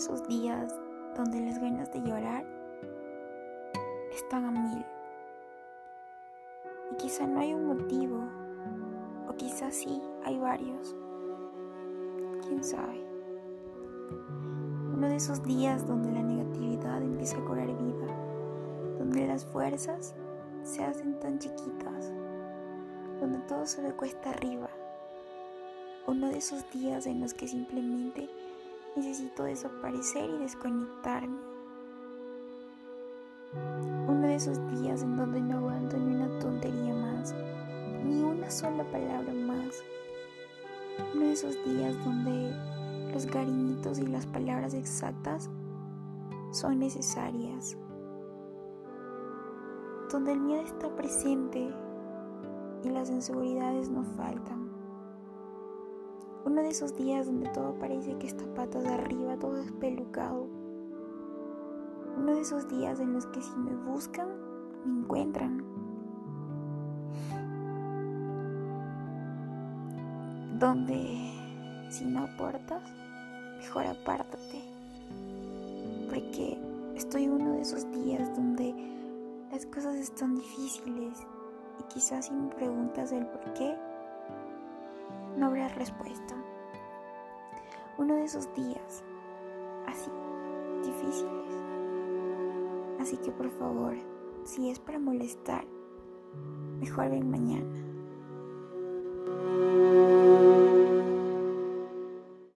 esos días donde las ganas de llorar están a mil. Y quizá no hay un motivo, o quizá sí hay varios. ¿Quién sabe? Uno de esos días donde la negatividad empieza a cobrar vida, donde las fuerzas se hacen tan chiquitas, donde todo se me cuesta arriba. Uno de esos días en los que simplemente necesito desaparecer y desconectarme. Uno de esos días en donde no aguanto ni una tontería más, ni una sola palabra más. Uno de esos días donde los cariñitos y las palabras exactas son necesarias. Donde el miedo está presente y las inseguridades no faltan. Uno de esos días donde todo parece que está patas arriba, todo espelucado. Uno de esos días en los que si me buscan, me encuentran. Donde si no aportas, mejor apártate. Porque estoy uno de esos días donde las cosas están difíciles y quizás si me preguntas el por qué, no habrá respuesta. Uno de esos días, así, difíciles. Así que por favor, si es para molestar, mejor ven mañana.